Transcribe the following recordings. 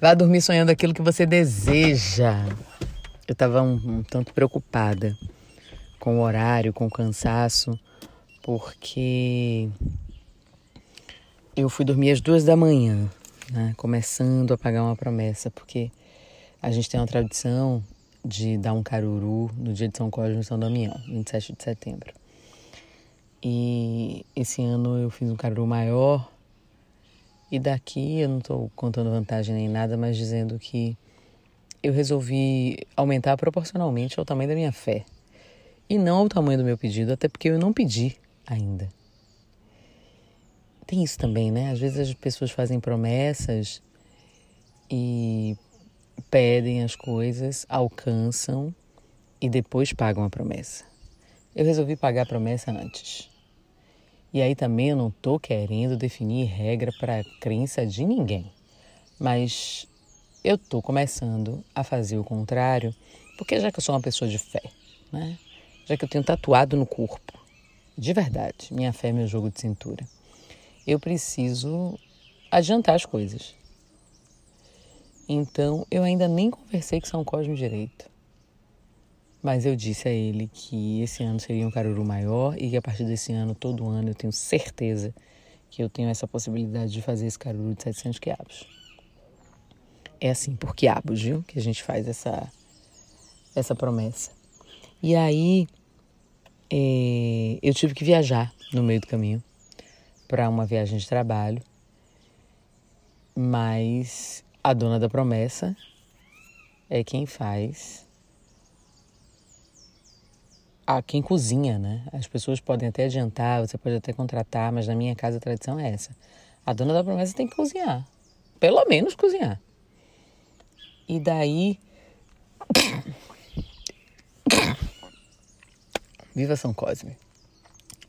Vá dormir sonhando aquilo que você deseja. Eu estava um, um tanto preocupada com o horário, com o cansaço, porque eu fui dormir às duas da manhã, né? começando a pagar uma promessa, porque a gente tem uma tradição de dar um caruru no dia de São Cosme e São Damião, 27 de setembro. E esse ano eu fiz um caruru maior, e daqui eu não estou contando vantagem nem nada, mas dizendo que eu resolvi aumentar proporcionalmente ao tamanho da minha fé. E não ao tamanho do meu pedido, até porque eu não pedi ainda. Tem isso também, né? Às vezes as pessoas fazem promessas e pedem as coisas, alcançam e depois pagam a promessa. Eu resolvi pagar a promessa antes. E aí também eu não estou querendo definir regra para a crença de ninguém. Mas eu estou começando a fazer o contrário, porque já que eu sou uma pessoa de fé, né? já que eu tenho tatuado no corpo, de verdade, minha fé é meu jogo de cintura, eu preciso adiantar as coisas. Então, eu ainda nem conversei com São Cosme direito. Mas eu disse a ele que esse ano seria um caruru maior e que a partir desse ano, todo ano, eu tenho certeza que eu tenho essa possibilidade de fazer esse caruru de 700 quiabos. É assim, por quiabos, viu? Que a gente faz essa, essa promessa. E aí, é, eu tive que viajar no meio do caminho para uma viagem de trabalho, mas a dona da promessa é quem faz a quem cozinha, né? As pessoas podem até adiantar, você pode até contratar, mas na minha casa a tradição é essa. A dona da promessa tem que cozinhar, pelo menos cozinhar. E daí Viva São Cosme.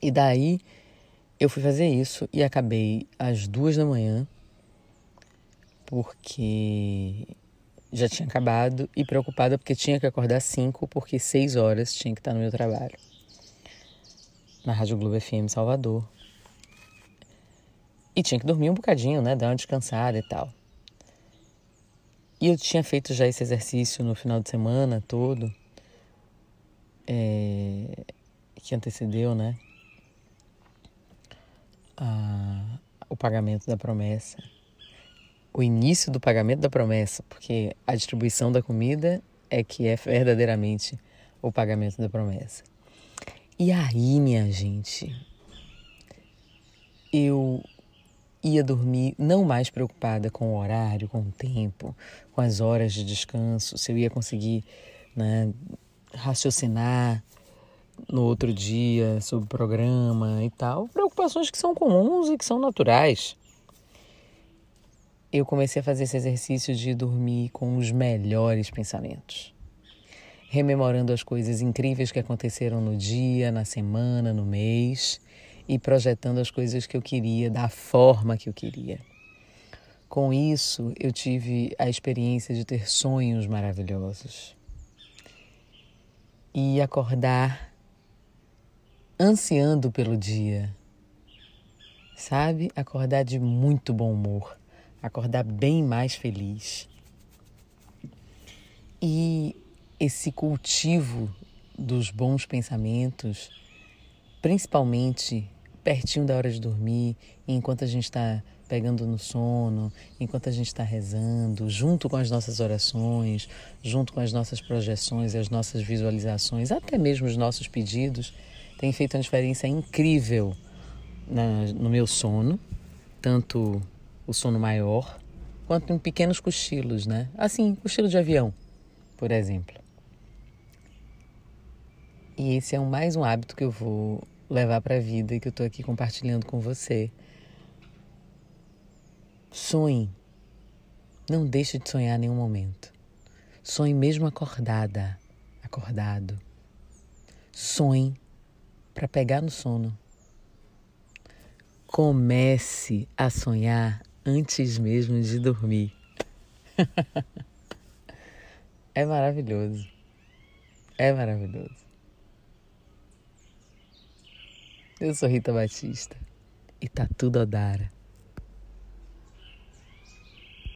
E daí eu fui fazer isso e acabei às duas da manhã, porque já tinha acabado e preocupada porque tinha que acordar cinco, porque seis horas tinha que estar no meu trabalho. Na Rádio Globo FM Salvador. E tinha que dormir um bocadinho, né? Dar uma descansada e tal. E eu tinha feito já esse exercício no final de semana todo é, que antecedeu, né? A, o pagamento da promessa, o início do pagamento da promessa, porque a distribuição da comida é que é verdadeiramente o pagamento da promessa. E aí, minha gente, eu ia dormir não mais preocupada com o horário, com o tempo, com as horas de descanso, se eu ia conseguir né, raciocinar no outro dia sobre o programa e tal. Preocupações que são comuns e que são naturais. Eu comecei a fazer esse exercício de dormir com os melhores pensamentos. Rememorando as coisas incríveis que aconteceram no dia, na semana, no mês e projetando as coisas que eu queria da forma que eu queria. Com isso, eu tive a experiência de ter sonhos maravilhosos e acordar ansiando pelo dia. Sabe? Acordar de muito bom humor, acordar bem mais feliz. E esse cultivo dos bons pensamentos, principalmente pertinho da hora de dormir, enquanto a gente está pegando no sono, enquanto a gente está rezando, junto com as nossas orações, junto com as nossas projeções e as nossas visualizações, até mesmo os nossos pedidos, tem feito uma diferença incrível na, no meu sono, tanto o sono maior quanto em pequenos cochilos, né? Assim, cochilo de avião, por exemplo. E esse é mais um hábito que eu vou levar para a vida e que eu estou aqui compartilhando com você. Sonhe. Não deixe de sonhar em nenhum momento. Sonhe mesmo acordada, acordado. Sonhe para pegar no sono. Comece a sonhar antes mesmo de dormir. é maravilhoso. É maravilhoso. Eu sou Rita Batista e tá tudo a dar.